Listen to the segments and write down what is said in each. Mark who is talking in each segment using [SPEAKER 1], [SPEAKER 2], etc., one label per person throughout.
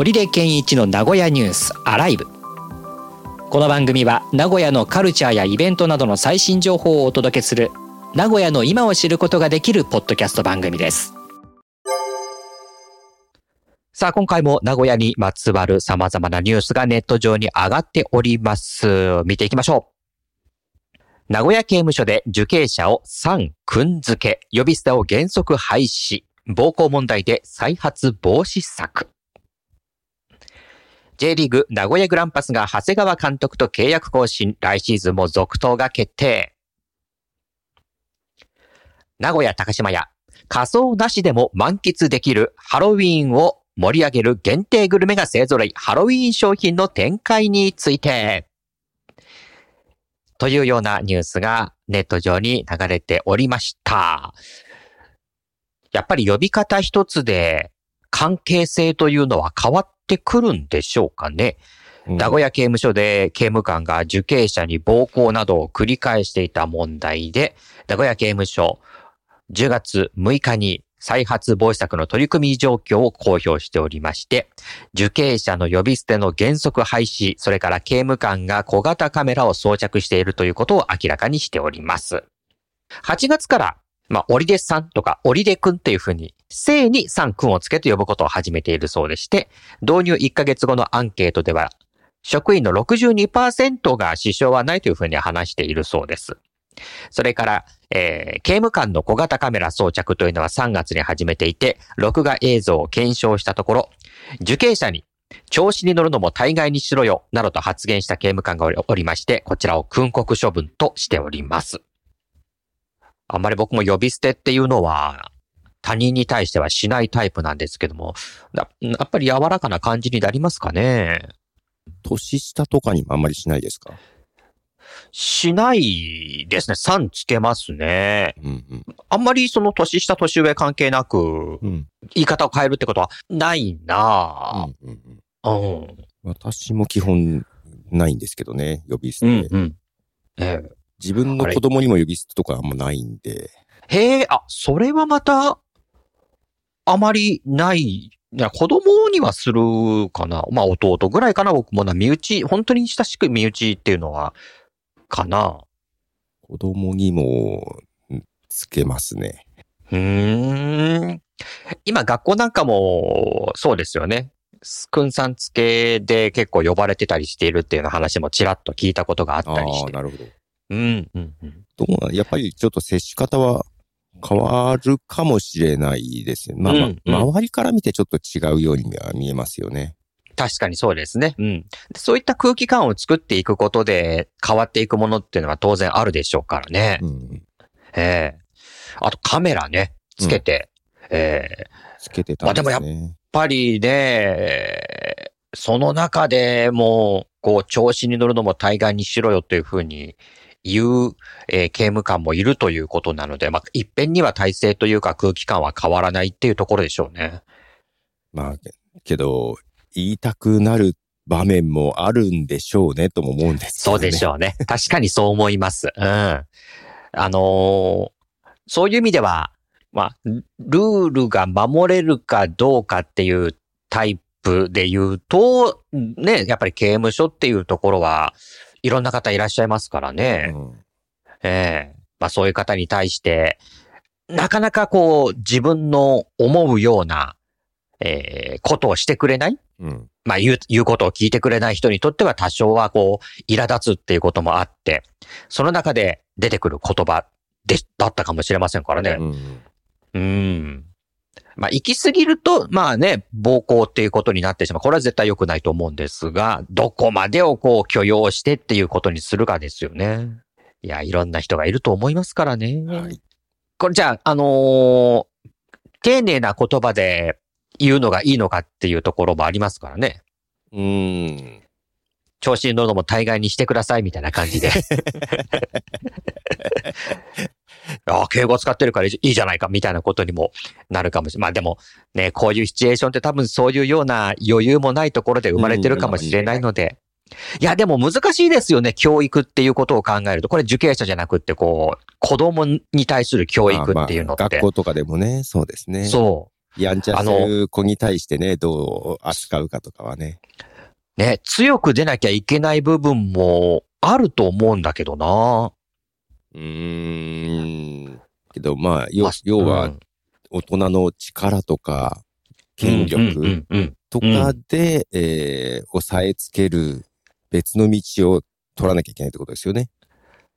[SPEAKER 1] 織出健一の名古屋ニュースアライブ。この番組は名古屋のカルチャーやイベントなどの最新情報をお届けする名古屋の今を知ることができるポッドキャスト番組です。さあ今回も名古屋にまつわる様々なニュースがネット上に上がっております。見ていきましょう。名古屋刑務所で受刑者を3君付け呼び捨てを原則廃止。暴行問題で再発防止策。J リーグ名古屋グランパスが長谷川監督と契約更新、来シーズンも続投が決定。名古屋高島屋、仮装なしでも満喫できるハロウィーンを盛り上げる限定グルメが勢揃い、ハロウィーン商品の展開について。というようなニュースがネット上に流れておりました。やっぱり呼び方一つで関係性というのは変わってくるんでしょうかね。うん、名古屋刑務所で刑務官が受刑者に暴行などを繰り返していた問題で、名古屋刑務所10月6日に再発防止策の取り組み状況を公表しておりまして、受刑者の呼び捨ての原則廃止、それから刑務官が小型カメラを装着しているということを明らかにしております。8月からまあ、オリデさんとか、オリデくんっていうふうに、正にさんくんをつけて呼ぶことを始めているそうでして、導入1ヶ月後のアンケートでは、職員の62%が支障はないというふうに話しているそうです。それから、えー、刑務官の小型カメラ装着というのは3月に始めていて、録画映像を検証したところ、受刑者に調子に乗るのも大概にしろよ、などと発言した刑務官がおりまして、こちらを訓告処分としております。あんまり僕も呼び捨てっていうのは、他人に対してはしないタイプなんですけども、やっぱり柔らかな感じになりますかね？
[SPEAKER 2] 年下とかにもあんまりしないですか？
[SPEAKER 1] しないですね。3つけますね。うんうん、あんまりその年下年上関係なく、言い方を変えるってことはないなぁ、うん
[SPEAKER 2] うんうん、私も基本ないんですけどね、呼び捨て。うんうんええ自分の子供にも呼び捨てとかあんまないんで。
[SPEAKER 1] へえ、あ、それはまた、あまりない。いや、子供にはするかな。まあ、弟ぐらいかな、僕もな。身内、本当に親しく身内っていうのは、かな。
[SPEAKER 2] 子供にも、つけますね。
[SPEAKER 1] うーん。今、学校なんかも、そうですよね。くんさん付けで結構呼ばれてたりしているっていうような話もちらっと聞いたことがあったりして。
[SPEAKER 2] なるほど。うん、うん、うん。やっぱりちょっと接し方は変わるかもしれないですね。まあ、うん。うん、周りから見てちょっと違うようには見えますよね。
[SPEAKER 1] 確かにそうですね。うん。そういった空気感を作っていくことで変わっていくものっていうのは当然あるでしょうからね。うん、ええー、あとカメラね、つけて、うん、ええ
[SPEAKER 2] ー、つけてたん。ですね。まあで
[SPEAKER 1] もやっぱりね、その中でも、こう、調子に乗るのも対岸にしろよというふうにいう、えー、刑務官もいるということなので、まあ、一遍には体制というか空気感は変わらないっていうところでしょうね。
[SPEAKER 2] まあ、けど、言いたくなる場面もあるんでしょうね、とも思うんです、
[SPEAKER 1] ね、そうでしょうね。確かにそう思います。うん。あのー、そういう意味では、まあ、ルールが守れるかどうかっていうタイプで言うと、ね、やっぱり刑務所っていうところは、いろんな方いらっしゃいますからね。うん、ええー、まあそういう方に対して、なかなかこう自分の思うような、えー、ことをしてくれない、うん、まあ言う、言うことを聞いてくれない人にとっては多少はこう、苛立つっていうこともあって、その中で出てくる言葉で、だったかもしれませんからね。うん。うんまあ、行き過ぎると、まあね、暴行っていうことになってしまう。これは絶対良くないと思うんですが、どこまでをこう許容してっていうことにするかですよね。いや、いろんな人がいると思いますからね。はい。これじゃあ、あのー、丁寧な言葉で言うのがいいのかっていうところもありますからね。うん。調子に乗るのも大概にしてくださいみたいな感じで。ああ、敬語使ってるからいいじゃないかみたいなことにもなるかもしれない。まあでもね、こういうシチュエーションって多分そういうような余裕もないところで生まれてるかもしれないので。いや、でも難しいですよね。教育っていうことを考えると。これ受刑者じゃなくってこう、子供に対する教育っていうのって。まあまあ、
[SPEAKER 2] 学校とかでもね、そうですね。
[SPEAKER 1] そう。
[SPEAKER 2] やんちゃしてる子に対してね、どう扱うかとかはね。
[SPEAKER 1] ね、強く出なきゃいけない部分もあると思うんだけどな。
[SPEAKER 2] うーん。けど、まあ、要要は、大人の力とか、権力
[SPEAKER 1] うんうんうん
[SPEAKER 2] とかで、えー、押さえつける別の道を取らなきゃいけないってことですよね。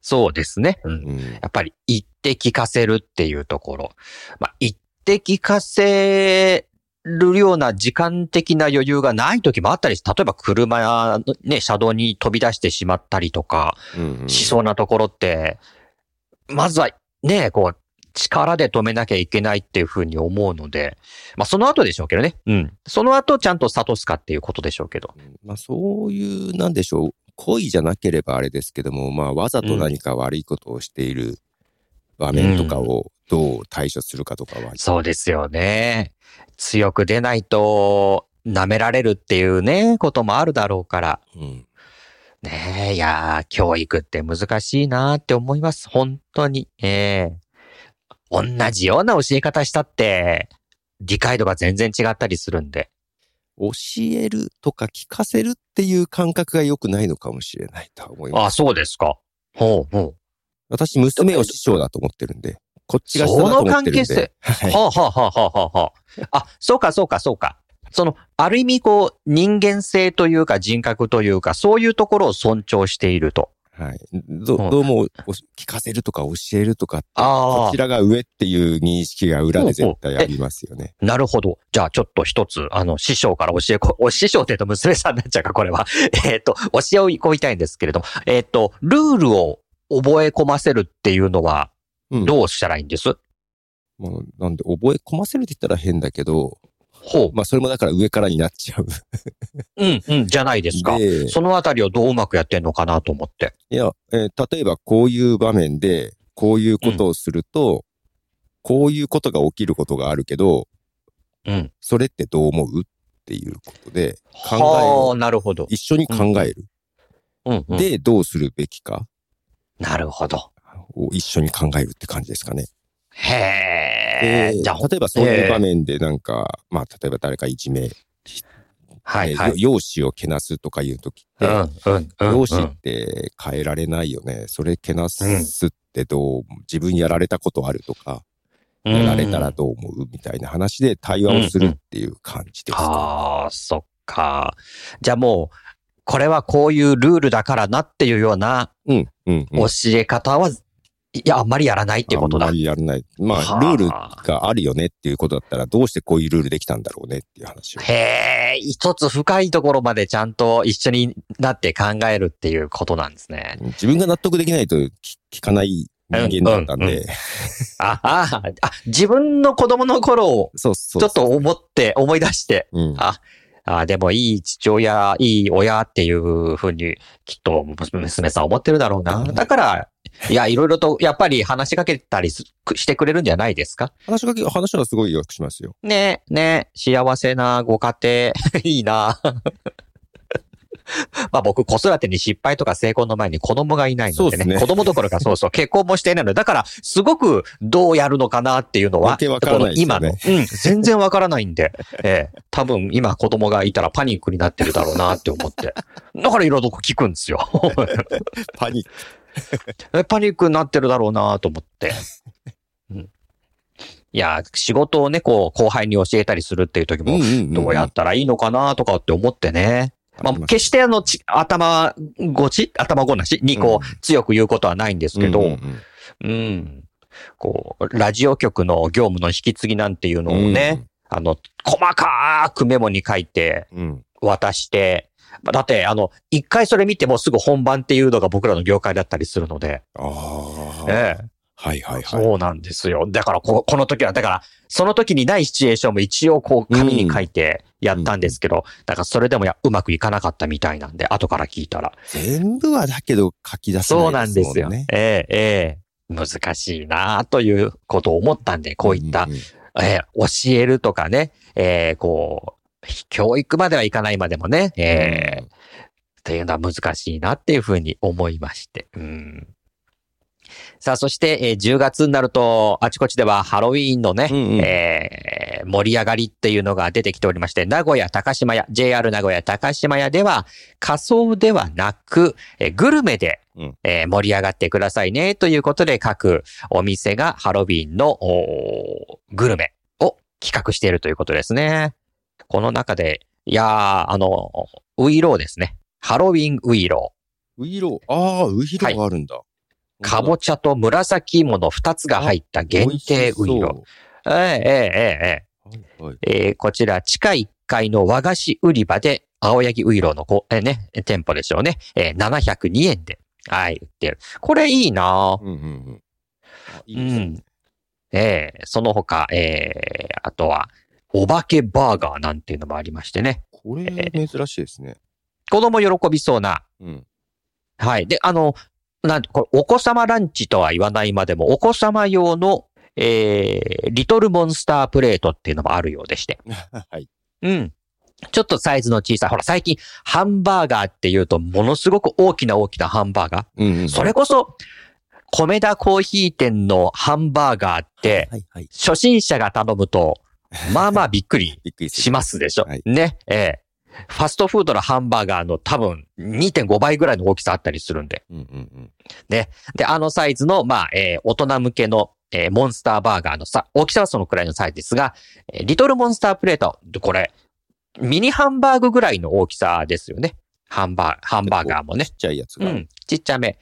[SPEAKER 1] そうですね。うん
[SPEAKER 2] うん。
[SPEAKER 1] やっぱり言って聞かせるっていうところ。まあ、言って聞かせるような時間的な余裕がない時もあったりし、例えば車のね、車道に飛び出してしまったりとか
[SPEAKER 2] うんうん
[SPEAKER 1] しそうなところって、まずはね、こう、力で止めなきゃいけないっていうふうに思うので、まあその後でしょうけどね。うん。その後ちゃんと諭すかっていうことでしょうけど。
[SPEAKER 2] まあそういう、なんでしょう、故意じゃなければあれですけども、まあわざと何か悪いことをしている場面とかをどう対処するかとかは、
[SPEAKER 1] そうですよね。強く出ないと、舐められるっていうね、こともあるだろうから。
[SPEAKER 2] うん。
[SPEAKER 1] ねえ、いやー、教育って難しいなーって思います。本当に。ええ同じような教え方したって、理解度が全然違ったりするんで。
[SPEAKER 2] 教えるとか聞かせるっていう感覚が良くないのかもしれないとは思います。
[SPEAKER 1] あ、そうですか。ほうほ
[SPEAKER 2] 私、娘を師匠だと思ってるんで、こっちが下だと思ってるん
[SPEAKER 1] その
[SPEAKER 2] で。
[SPEAKER 1] う。
[SPEAKER 2] はい。
[SPEAKER 1] はあ、はあはあはあはあはあ。あ、そうかそうかそうか。その、ある意味こう、人間性というか人格というか、そういうところを尊重していると。
[SPEAKER 2] はい。ど
[SPEAKER 1] うん
[SPEAKER 2] どうも、お聞かせるとか教えるとかこちらが上っていう認識が裏で絶対ありますよね。
[SPEAKER 1] なるほど。じゃあちょっと一つ、あの、師匠から教えこ、お師匠って言うと娘さんになっちゃうか、これは。えっ、と、教えをこいたいんですけれども、えっ、と、ルールを覚え込ませるっていうのは、
[SPEAKER 2] うん。
[SPEAKER 1] どうしたらいいんです、
[SPEAKER 2] もうなんで、覚え込ませるって言ったら変だけど、
[SPEAKER 1] ほう。
[SPEAKER 2] まあ、それもだから上からになっちゃう。
[SPEAKER 1] うん、うん、じゃないですか。
[SPEAKER 2] で、
[SPEAKER 1] そのあたりをどううまくやってんのかなと思って。
[SPEAKER 2] いや、えー例えばこういう場面で、こういうことをすると、こういうことが起きることがあるけど、
[SPEAKER 1] うん。
[SPEAKER 2] それってどう思うっていうことで、考
[SPEAKER 1] はあ、なるほど。
[SPEAKER 2] 一緒に考える。
[SPEAKER 1] うん、うん。
[SPEAKER 2] で、どうするべきか
[SPEAKER 1] なるほど。
[SPEAKER 2] を一緒に考えるって感じですかね。
[SPEAKER 1] へえ。
[SPEAKER 2] で
[SPEAKER 1] じゃあ、
[SPEAKER 2] 例えばそういう場面でなんか、まあ、例えば誰かいじめ、
[SPEAKER 1] はい、はい。
[SPEAKER 2] えー容姿をけなすとかいうときって。容姿って変えられないよね。それけなすってどう、自分やられたことあるとか、
[SPEAKER 1] うん
[SPEAKER 2] やられたらどう思うみたいな話で対話をするっていう感じですか？
[SPEAKER 1] ああ、そっか。じゃあもう、これはこういうルールだからなっていうような。教え方は、いや、あんまりやらないっていうことだ
[SPEAKER 2] あんま。りやらない。ま
[SPEAKER 1] はあ
[SPEAKER 2] あ、ルールがあるよねっていうことだったら、どうしてこういうルールできたんだろうねっていう話を。
[SPEAKER 1] へえ、一つ深いところまでちゃんと一緒になって考えるっていうことなんですね。
[SPEAKER 2] 自分が納得できないと聞聞かない人間だったん
[SPEAKER 1] うんうん
[SPEAKER 2] で、
[SPEAKER 1] ああ、あ、自分の子供の頃をちょっと思って、思い出して、
[SPEAKER 2] うん。
[SPEAKER 1] ああでもいい父親、いい親っていうふうに、きっと娘さん思ってるだろうな。だから、いや、いろいろと、やっぱり話しかけたりすしてくれるんじゃないですか？
[SPEAKER 2] 話しかけ、話はすごいよくしますよ。
[SPEAKER 1] ねえ、ねえ、幸せなご家庭、いいな。まあ僕、子育てに失敗とか成功の前に子供がいないのでね。
[SPEAKER 2] ね
[SPEAKER 1] 子供どころかそうそう、結婚もしていないので、だから、すごくどうやるのかなっていうのは、
[SPEAKER 2] ね
[SPEAKER 1] この今の、うん、全然わからないんで、ええ、多分今子供がいたらパニックになってるだろうなって思って。だからいろいろ聞くんですよ。
[SPEAKER 2] パニック。
[SPEAKER 1] えパニックになってるだろうなと思って。うんいや、仕事をね、こう、後輩に教えたりするっていう時も、どうやったらいいのかなとかって思ってね。まあ、決してあの、ち頭ごち頭ごなしにこう、
[SPEAKER 2] うん。
[SPEAKER 1] 強く言うことはないんですけど、
[SPEAKER 2] う
[SPEAKER 1] うんん。
[SPEAKER 2] うん。
[SPEAKER 1] こう、ラジオ局の業務の引き継ぎなんていうのを
[SPEAKER 2] うん。
[SPEAKER 1] ね、あの、細かくメモに書いて
[SPEAKER 2] うん。
[SPEAKER 1] 渡して、まあだって、あの、一回それ見てもすぐ本番っていうのが僕らの業界だったりするので、
[SPEAKER 2] ああ。
[SPEAKER 1] ええ、
[SPEAKER 2] はいはいはい。
[SPEAKER 1] そうなんですよ。だからこ、この時は、だから、その時にないシチュエーションも一応こう紙に書いてやったんですけど、だからそれでもやうまくいかなかったみたいなんで、後から聞いたら。
[SPEAKER 2] 全部はだけど書き出せ
[SPEAKER 1] そう
[SPEAKER 2] な
[SPEAKER 1] ないんですよ。
[SPEAKER 2] ですもんね。
[SPEAKER 1] ええ、ええ。難しいなということを思ったんで、こういった、
[SPEAKER 2] んん
[SPEAKER 1] ええ教えるとかね、ええ、こう、教育まではいかないまでもね、ええ、っていうのは難しいなっていうふうに思いまして。うん。さあ、そして、えー10月になると、あちこちではハロウィーンのね、
[SPEAKER 2] うんうん
[SPEAKER 1] えー盛り上がりっていうのが出てきておりまして、名古屋高島屋、JR 名古屋高島屋では、仮装ではなく、えーグルメで、
[SPEAKER 2] うん
[SPEAKER 1] えー盛り上がってくださいね、ということで、各お店がハロウィーンのグルメを企画しているということですね。この中で、いやー、あの、ウイローですね。ハロウィンウイロー。
[SPEAKER 2] ウイロー、ああ、ウイローがあるんだ。
[SPEAKER 1] かぼちゃと紫芋の2つが入った限定ウイ。ええええええ
[SPEAKER 2] ー。はいはい。
[SPEAKER 1] えーこちら、地下1階の和菓子売り場で、青柳ウイローのこ、えーね、店舗でしょうね。えー702円で、はい、売ってる。これいいなぁ
[SPEAKER 2] うんうんうん。
[SPEAKER 1] うん。ええその他、えーあとは、お化けバーガーなんていうのもありましてね。
[SPEAKER 2] これ珍しいですね。
[SPEAKER 1] 子供喜びそうな。
[SPEAKER 2] うん。
[SPEAKER 1] はい。で、あの、なんて、これ、お子様ランチとは言わないまでも、お子様用の、えー、リトルモンスタープレートっていうのもあるようでして。
[SPEAKER 2] はい。
[SPEAKER 1] うん。ちょっとサイズの小さい。ほら、最近、ハンバーガーっていうと、ものすごく大きな大きなハンバーガー。
[SPEAKER 2] うんうん。
[SPEAKER 1] それこそ、米田コーヒー店のハンバーガーって、
[SPEAKER 2] はいはい。
[SPEAKER 1] 初心者が頼むと、まあまあびっくり しますでしょ。
[SPEAKER 2] はい
[SPEAKER 1] ね。ええファストフードのハンバーガーの多分2.5倍ぐらいの大きさあったりするんで。
[SPEAKER 2] うんうんうん。
[SPEAKER 1] で、あのサイズの、まあ、えー大人向けの、えーモンスターバーガーのさ、大きさはそのくらいのサイズですが、えーリトルモンスタープレート、でこれ、ミニハンバーグぐらいの大きさですよね。ハンバー、ハンバーガーもね
[SPEAKER 2] ち。っちゃいやつが。
[SPEAKER 1] うん、ちっちゃめ。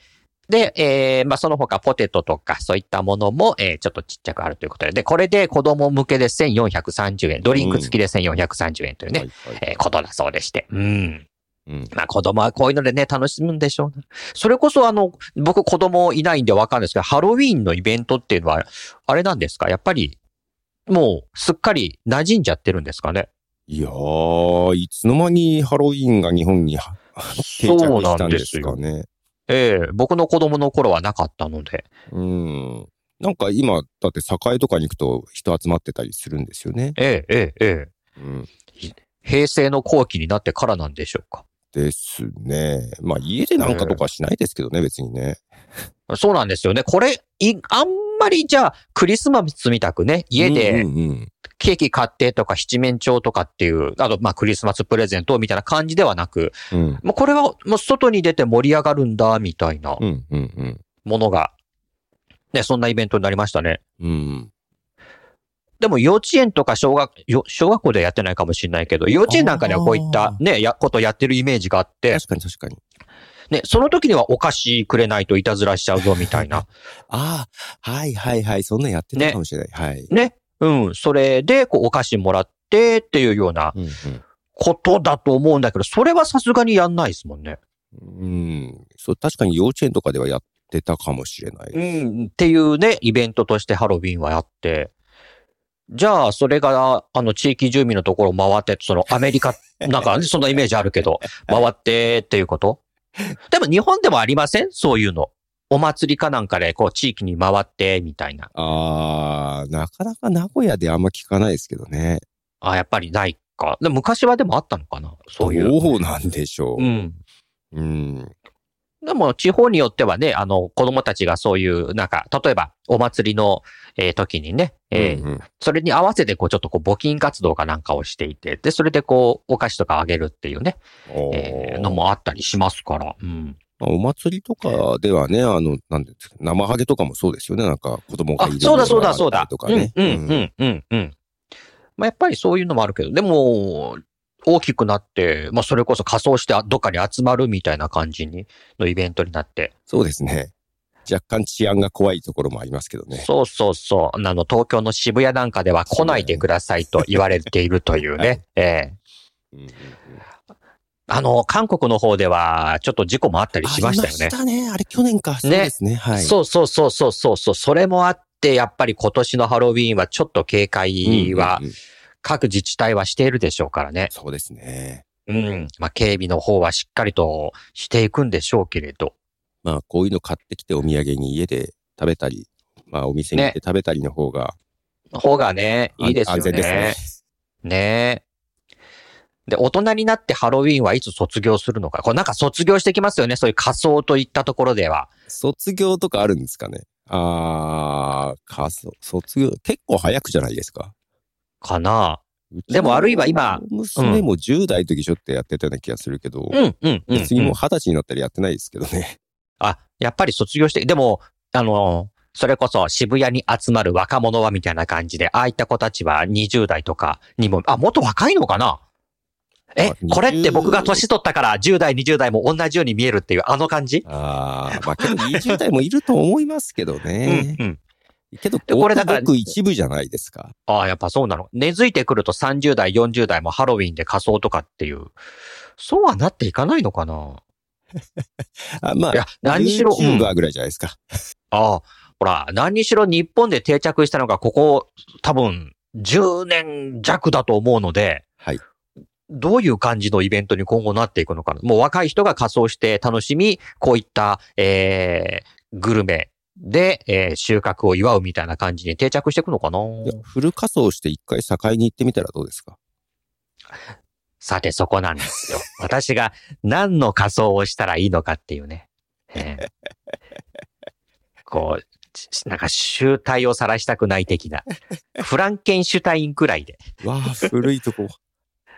[SPEAKER 1] で、えー、まあ、その他ポテトとかそういったものも、えー、ちょっとちっちゃくあるということで、で、これで子供向けで1430円、ドリンク付きで1430円というね、
[SPEAKER 2] はいはい
[SPEAKER 1] えーことだそうでして。うん。
[SPEAKER 2] うん。
[SPEAKER 1] まあ子供はこういうのでね、楽しむんでしょうね。それこそあの、僕子供いないんでわかんないですけど、ハロウィーンのイベントっていうのは、あれなんですか？やっぱり、もうすっかり馴染んじゃってるんですかね？
[SPEAKER 2] いやー、いつの間にハロウィーンが日本には定着したんですかね。
[SPEAKER 1] ええ僕の子供の頃はなかったので。
[SPEAKER 2] うん。なんか今、だって栄とかに行くと人集まってたりするんですよね。
[SPEAKER 1] ええええええ
[SPEAKER 2] うん。
[SPEAKER 1] 平成の後期になってからなんでしょうか。
[SPEAKER 2] ですね。まあ家でなんかとかしないですけどね、別にね。
[SPEAKER 1] そうなんですよね。これ、い、あんまりじゃあ、クリスマスみたくね、家でケーキ買ってとか七面鳥とかっていう、あと、まあ、クリスマスプレゼントみたいな感じではなく、
[SPEAKER 2] うん。
[SPEAKER 1] もうこれはもう外に出て盛り上がるんだ、みたいな。ものが、ね、そんなイベントになりましたね。
[SPEAKER 2] うん。
[SPEAKER 1] でも幼稚園とか小学、よ小学校ではやってないかもしれないけど、幼稚園なんかではこういったね、や、ことやってるイメージがあって、
[SPEAKER 2] 確かに確かに。
[SPEAKER 1] ね、その時にはお菓子くれないといたずらしちゃうぞ、みたいな。
[SPEAKER 2] ああ、はいはいはい。そんなんやってたかもしれない。はい。
[SPEAKER 1] ね。うん。それで、こう、お菓子もらってっていうような
[SPEAKER 2] うん、
[SPEAKER 1] ことだと思うんだけど、それはさすがにやんないですもんね。
[SPEAKER 2] うん。うん。そう、確かに幼稚園とかではやってたかもしれない。
[SPEAKER 1] うん。っていうね、イベントとしてハロウィンはやって、じゃあ、それが、あの、地域住民のところを回って、その、アメリカ、なんか、そんなイメージあるけど、回ってっていうこと？でも、日本でもありません？そういうの。お祭りかなんかで、こう、地域に回って、みたいな。
[SPEAKER 2] ああ、なかなか名古屋であんま聞かないですけどね。
[SPEAKER 1] あ、やっぱりないか。で昔はでもあったのかな？そういう。
[SPEAKER 2] どうなんでしょう。
[SPEAKER 1] うん。
[SPEAKER 2] うん。
[SPEAKER 1] でも、地方によってはね、あの、子供たちがそういう、なんか、例えば、お祭りの、えー時にね、えー
[SPEAKER 2] うんうん
[SPEAKER 1] それに合わせて、こう、ちょっとこう、募金活動かなんかをしていて、で、それでこう、お菓子とかあげるっていうね、えーのもあったりしますから。うん。
[SPEAKER 2] まあお祭りとかではね、あの、なんですか、生ハゲとかもそうですよね。なんか子供が
[SPEAKER 1] あ
[SPEAKER 2] いる、
[SPEAKER 1] そうだそうだそうだ。
[SPEAKER 2] とかね。
[SPEAKER 1] うん、うん、うん、うん、うん。まあ、やっぱりそういうのもあるけど、でも、大きくなって、まあ、それこそ仮装してどっかに集まるみたいな感じに、のイベントになって、
[SPEAKER 2] そうですね。若干治安が怖いところもありますけどね。
[SPEAKER 1] そうそうそう。あの、東京の渋谷なんかでは来ないでくださいと言われているというね。ええ
[SPEAKER 2] うんうんうん
[SPEAKER 1] あの、韓国の方では、ちょっと事故もあったりしましたよ
[SPEAKER 2] あり
[SPEAKER 1] ね。
[SPEAKER 2] ましたね。あれ去年か。そうですね。はい。
[SPEAKER 1] そうそうそうそうそうそう。それもあって、やっぱり今年のハロウィーンはちょっと警戒は
[SPEAKER 2] うんうんうん
[SPEAKER 1] 各自治体はしているでしょうからね。
[SPEAKER 2] そうですね。
[SPEAKER 1] うん。まあ、警備の方はしっかりとしていくんでしょうけれど。
[SPEAKER 2] まあ、こういうの買ってきてお土産に家で食べたり、まあ、お店に行って食べたりの方が、
[SPEAKER 1] 方がね、いいですよね。
[SPEAKER 2] 安全ですね。
[SPEAKER 1] ねで、大人になってハロウィーンはいつ卒業するのか。これなんか卒業してきますよね。そういう仮装といったところでは。
[SPEAKER 2] 卒業とかあるんですかねあー、仮装、卒業、結構早くじゃないですか。
[SPEAKER 1] かなでもあるいは今
[SPEAKER 2] 娘も10代の時ちょっとやってたような気がするけど、
[SPEAKER 1] うん、うん、うん。
[SPEAKER 2] 別にもう20歳になったらやってないですけどね。
[SPEAKER 1] あ、やっぱり卒業して、でも、あの、それこそ渋谷に集まる若者はみたいな感じで、ああいった子たちは20代とかにも、あ、もっと若いのかなえ
[SPEAKER 2] あ、20
[SPEAKER 1] これって僕が年取ったから10代、20代も同じように見えるっていうあの感じ？
[SPEAKER 2] あー、まあけど20代もいると思いますけどね。
[SPEAKER 1] うん、うん。
[SPEAKER 2] けど、
[SPEAKER 1] でこれだから
[SPEAKER 2] ごく一部じゃないですか。
[SPEAKER 1] ああ、やっぱそうなの。根付いてくると30代、40代もハロウィンで仮装とかっていう。そうはなっていかないのかな？
[SPEAKER 2] あまあ
[SPEAKER 1] いや、何しろ、うん
[SPEAKER 2] YouTuber ぐらいじゃないですか。
[SPEAKER 1] ああ、ほら、何にしろ日本で定着したのがここ多分10年弱だと思うので、
[SPEAKER 2] はい。
[SPEAKER 1] どういう感じのイベントに今後なっていくのかな？もう若い人が仮装して楽しみ、こういった、えー、グルメで、えー収穫を祝うみたいな感じに定着していくのかな？
[SPEAKER 2] フル仮装して一回境に行ってみたらどうですか？
[SPEAKER 1] さてそこなんですよ。私が何の仮装をしたらいいのかっていうね。えーこう、ちなんか集体を晒したくない的な。フランケンシュタインくらいで。
[SPEAKER 2] わあ、古いとこ。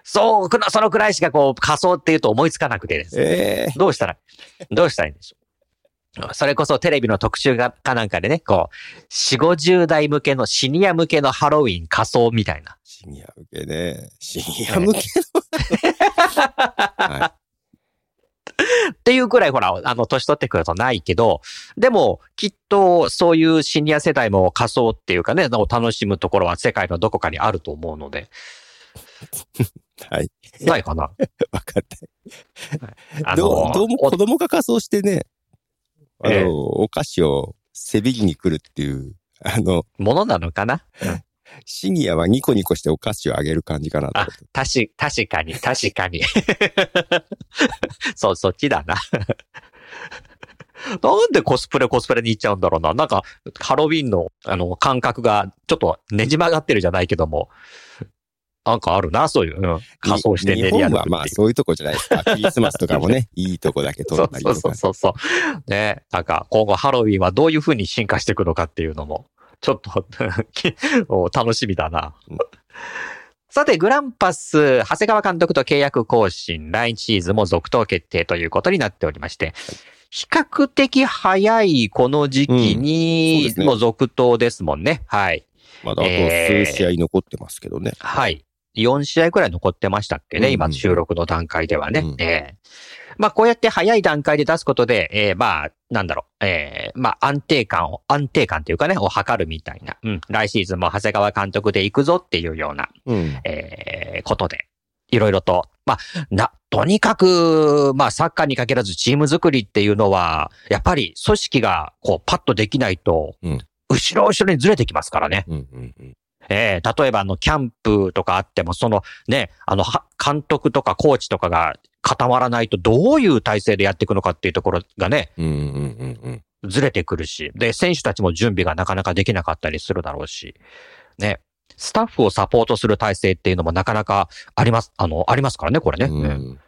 [SPEAKER 1] そう、そのくらいしかこう仮装っていうと思いつかなくてですね。
[SPEAKER 2] ええ
[SPEAKER 1] どうしたら、どうしたらいいんでしょう。それこそテレビの特集がかなんかでね、こう、4、50代向けのシニア向けのハロウィン仮装みたいな。
[SPEAKER 2] シニア向けね。シニア向けの。は
[SPEAKER 1] っていうくらいほら、あの、年取ってくるとないけど、でも、きっと、そういうシニア世代も仮想っていうかね、を楽しむところは世界のどこかにあると思うので、
[SPEAKER 2] い。はい。
[SPEAKER 1] ないかな。
[SPEAKER 2] わかった。
[SPEAKER 1] あ
[SPEAKER 2] どう、どうも
[SPEAKER 1] お
[SPEAKER 2] 子供が仮装してね、あの、
[SPEAKER 1] ええ
[SPEAKER 2] お菓子を背びりに来るっていう、あの、
[SPEAKER 1] ものなのかな？
[SPEAKER 2] シニアはニコニコしてお菓子をあげる感じかなと思って。
[SPEAKER 1] たし、確かに、確かに。そう、そっちだな。なんでコスプレコスプレに行っちゃうんだろうな。なんか、ハロウィンの、あの、感覚が、ちょっとねじ曲がってるじゃないけども、なんかあるな、そういう、うん、仮装して練
[SPEAKER 2] 日本
[SPEAKER 1] り歩くっていう
[SPEAKER 2] はまあそういうとこじゃないですか。クリスマスとかもね、いいとこだけ
[SPEAKER 1] そう
[SPEAKER 2] 取ったりとか
[SPEAKER 1] そうそう。そうそう。ねなんか今後ハロウィンはどういう風に進化していくのかっていうのも、ちょっと お楽しみだな。
[SPEAKER 2] うん
[SPEAKER 1] さて、グランパス、長谷川監督と契約更新、来シーズンも続投決定ということになっておりまして、比較的早いこの時期に
[SPEAKER 2] ですね
[SPEAKER 1] の続投ですもんね。はい。
[SPEAKER 2] まだあと数試合残ってますけどね。
[SPEAKER 1] はい。4試合くらい残ってましたっけね、
[SPEAKER 2] うん
[SPEAKER 1] 今収録の段階ではね。
[SPEAKER 2] うん
[SPEAKER 1] ええまあこうやって早い段階で出すことで、えーまあ、なんだろう、えーまあ安定感を、安定感というかね、を図るみたいな。うん。来シーズンも長谷川監督で行くぞっていうような、
[SPEAKER 2] うん。
[SPEAKER 1] えーことで、いろいろと、まあ、な、とにかく、まあ、サッカーに限らずチーム作りっていうのは、やっぱり組織が、こう、パッとできないと、
[SPEAKER 2] うん
[SPEAKER 1] 後ろ後ろにずれてきますからね。
[SPEAKER 2] うんうんうん。
[SPEAKER 1] ええ例えばあの、キャンプとかあっても、そのね、あの、は監督とかコーチとかが固まらないとどういう体制でやっていくのかっていうところがね、
[SPEAKER 2] うんうんうんうん。
[SPEAKER 1] ずれてくるし、で、選手たちも準備がなかなかできなかったりするだろうし、ね、スタッフをサポートする体制っていうのもなかなかあります、あの、ありますからね、これね。
[SPEAKER 2] うん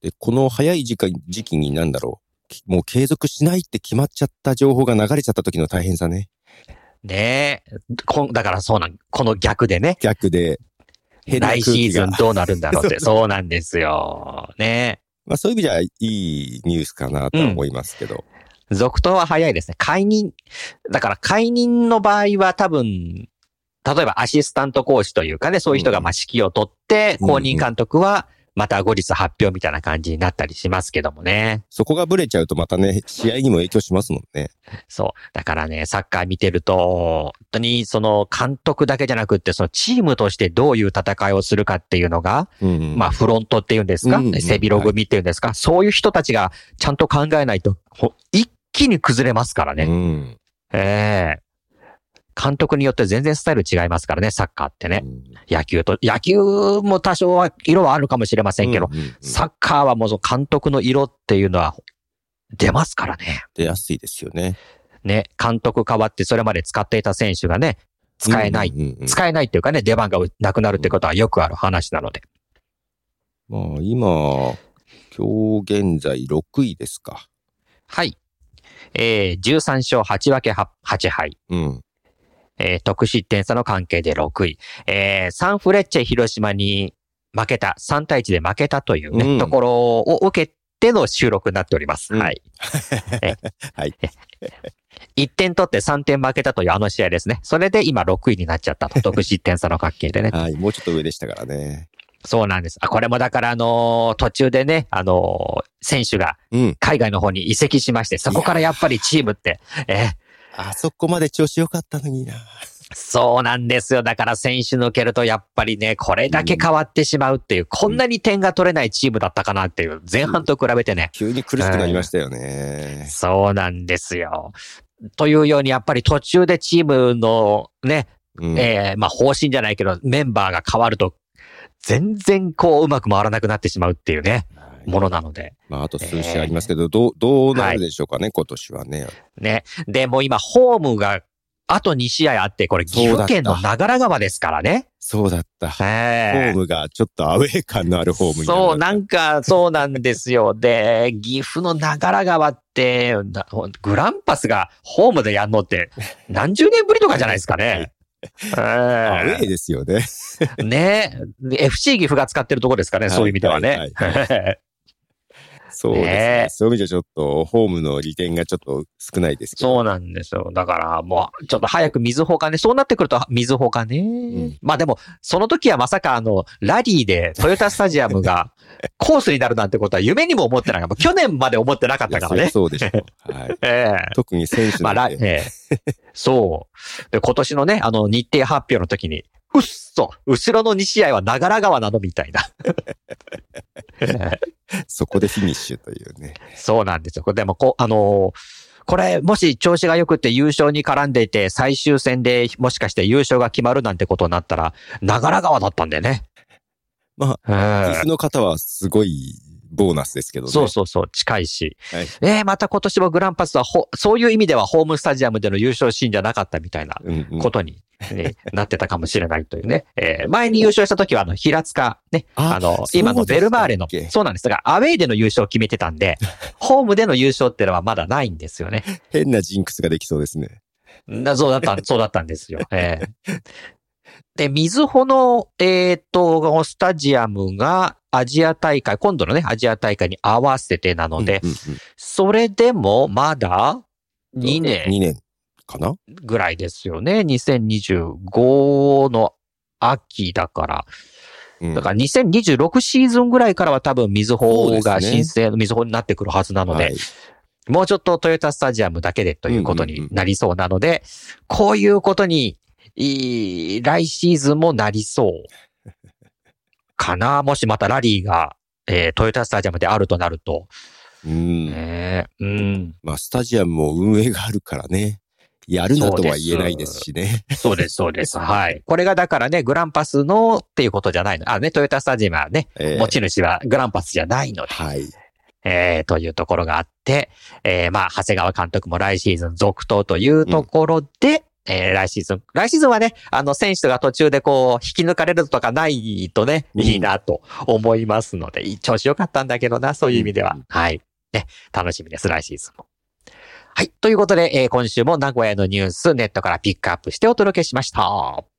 [SPEAKER 2] で、この早い時間時期になんだろう。きもう継続しないって決まっちゃった情報が流れちゃった時の大変さね。
[SPEAKER 1] ねえ、こんだからそうなん、この逆でね、
[SPEAKER 2] 逆で。
[SPEAKER 1] 来シーズン。どうなるんだろうって、そうなんですよ。ね
[SPEAKER 2] まあそういう意味じゃいいニュースかなとは思いますけど。
[SPEAKER 1] 続投は早いですね。解任、だから解任の場合は多分、例えばアシスタントコーチというかね、そういう人がまあ指揮を取って、
[SPEAKER 2] うん
[SPEAKER 1] 公認監督はまた後日発表みたいな感じになったりしますけどもね。
[SPEAKER 2] そこがブレちゃうとまたね、試合にも影響しますもんね。
[SPEAKER 1] そう。だからね、サッカー見てると、本当にその監督だけじゃなくって、そのチームとしてどういう戦いをするかっていうのが、
[SPEAKER 2] うんうん。
[SPEAKER 1] まあフロントっていうんですか、
[SPEAKER 2] うんうん
[SPEAKER 1] 背広組っていうんですか、そういう人たちがちゃんと考えないと、ほ一気に崩れますからね。
[SPEAKER 2] うん。
[SPEAKER 1] ええ監督によって全然スタイル違いますからね、サッカーってね。
[SPEAKER 2] うん
[SPEAKER 1] 野球と、野球も多少は色はあるかもしれませんけど、
[SPEAKER 2] うんうんうん
[SPEAKER 1] サッカーはもうその監督の色っていうのは出ますからね。
[SPEAKER 2] 出やすいですよね。
[SPEAKER 1] ね、監督変わってそれまで使っていた選手がね、使えない。
[SPEAKER 2] うんうんうん
[SPEAKER 1] 使えないっていうかね、出番がなくなるってことはよくある話なので。
[SPEAKER 2] まあ、今、今日現在6位ですか。
[SPEAKER 1] はい。えー、13勝8分け 8, 8敗。
[SPEAKER 2] うん。
[SPEAKER 1] えー、得失点差の関係で6位。えー、サンフレッチェ広島に負けた、3対1で負けたというね、
[SPEAKER 2] うん
[SPEAKER 1] ところを受けての収録になっております。
[SPEAKER 2] うん
[SPEAKER 1] はい。
[SPEAKER 2] はい。
[SPEAKER 1] 1点取って3点負けたというあの試合ですね。それで今6位になっちゃったと。得失点差の関係でね。
[SPEAKER 2] はい。もうちょっと上でしたからね。
[SPEAKER 1] そうなんです。あ、これもだからあのー途中でね、あのー選手が
[SPEAKER 2] うん。
[SPEAKER 1] 海外の方に移籍しまして、そこからやっぱりチームって、えー
[SPEAKER 2] あそこまで調子良かったのにな。
[SPEAKER 1] そうなんですよ。だから選手抜けるとやっぱりね、これだけ変わってしまうっていう、こんなに点が取れないチームだったかなっていう、前半と比べてね。
[SPEAKER 2] 急に苦しくなりましたよね。
[SPEAKER 1] そうなんですよ。というように、やっぱり途中でチームのね、
[SPEAKER 2] うん。
[SPEAKER 1] えーまあ方針じゃないけど、メンバーが変わると、全然こう、うまく回らなくなってしまうっていうね、ものなので。
[SPEAKER 2] まあ、あと数試合ありますけど、どう、どうなるでしょうかね、今年はね。
[SPEAKER 1] ね。で、もう今、ホームが、あと2試合あって、これ、岐阜県の長良川ですからね。
[SPEAKER 2] そうだった。ホ
[SPEAKER 1] ええ
[SPEAKER 2] ームがちょっとアウェー感のあるホームに
[SPEAKER 1] そう、
[SPEAKER 2] な
[SPEAKER 1] なんか、そうなんですよ。で、岐阜の長良川って、なグランパスがホームでやんのって、何十年ぶりとかじゃないですかね。
[SPEAKER 2] アウェ
[SPEAKER 1] え
[SPEAKER 2] ーですよね。
[SPEAKER 1] えねで FC 岐阜が使ってるとこですかね、
[SPEAKER 2] はい
[SPEAKER 1] そういう意味ではね。
[SPEAKER 2] そうですね
[SPEAKER 1] ね
[SPEAKER 2] そういう意味じゃちょっと、ホームの利点がちょっと少ないですけど。
[SPEAKER 1] そうなんですよ。だから、もう、ちょっと早く水穂がね、そうなってくると水穂がね。
[SPEAKER 2] ん
[SPEAKER 1] まあでも、その時はまさかあの、ラリーでトヨタスタジアムが コースになるなんてことは夢にも思ってなかった。去年まで思ってなかったからね。
[SPEAKER 2] そうでしょう。はい。
[SPEAKER 1] ええ
[SPEAKER 2] 特に選手
[SPEAKER 1] まあ、ええそう。で、今年のね、あの、日程発表の時に、うっそ後ろの2試合は長良川なのみたいな。
[SPEAKER 2] そこでフィニッシュというね。
[SPEAKER 1] そうなんですよ。でも、こう、あのーこれ、もし調子が良くて優勝に絡んでいて、最終戦でもしかして優勝が決まるなんてことになったら、長良川だったんでね。
[SPEAKER 2] ま
[SPEAKER 1] あ
[SPEAKER 2] 岐阜の方はすごいボーナスですけどね。
[SPEAKER 1] そうそうそう、近いし。
[SPEAKER 2] はい
[SPEAKER 1] えーまた今年もグランパスはほ、そういう意味ではホームスタジアムでの優勝シーンじゃなかったみたいな
[SPEAKER 2] うんうん
[SPEAKER 1] ことに、ね なってたかもしれないというね。えー前に優勝した時は、あの、平塚、ね、
[SPEAKER 2] あ
[SPEAKER 1] あの、今のベルマーレの、そうなんですが、アウェイでの優勝を決めてたんで、ホームでの優勝ってのはまだないんですよね。
[SPEAKER 2] 変なジンクスができそうですね。
[SPEAKER 1] なそうだった、そうだったんですよ。ええで、水穂の、えっ、と、スタジアムがアジア大会、今度のね、アジア大会に合わせてなので、
[SPEAKER 2] うんうん
[SPEAKER 1] それでもまだ2
[SPEAKER 2] うん
[SPEAKER 1] 年
[SPEAKER 2] 2年かな？
[SPEAKER 1] ぐらいですよね。2025の秋だから。
[SPEAKER 2] うん。
[SPEAKER 1] だから2026シーズンぐらいからは多分水穂が
[SPEAKER 2] そうですね。
[SPEAKER 1] 申請の水穂になってくるはずなので、
[SPEAKER 2] はい。
[SPEAKER 1] もうちょっとトヨタスタジアムだけでということになりそうなので、こういうことに、いい来シーズンもなりそう。かなもしまたラリーが、えートヨタスタジアムであるとなると。
[SPEAKER 2] うん。
[SPEAKER 1] ねうん。
[SPEAKER 2] まあ、スタジアムも運営があるからね。やるなとは言えないですしね。
[SPEAKER 1] そうです、そうです。はい。これがだからね、グランパスのっていうことじゃないの。あ、ね、トヨタスタジアムはね、
[SPEAKER 2] えー
[SPEAKER 1] 持ち主はグランパスじゃないので、
[SPEAKER 2] はい。
[SPEAKER 1] えー、というところがあって、えー、まあ、長谷川監督も来シーズン続投というところで、えー、来シーズン、来シーズンはね、あの、選手が途中でこう、引き抜かれるとかないとね、
[SPEAKER 2] うん
[SPEAKER 1] いいなと思いますので、調子良かったんだけどな、そういう意味では。
[SPEAKER 2] うん
[SPEAKER 1] はい。ね、楽しみです、来シーズンも。はい。ということで、えー今週も名古屋のニュース、ネットからピックアップしてお届けしました。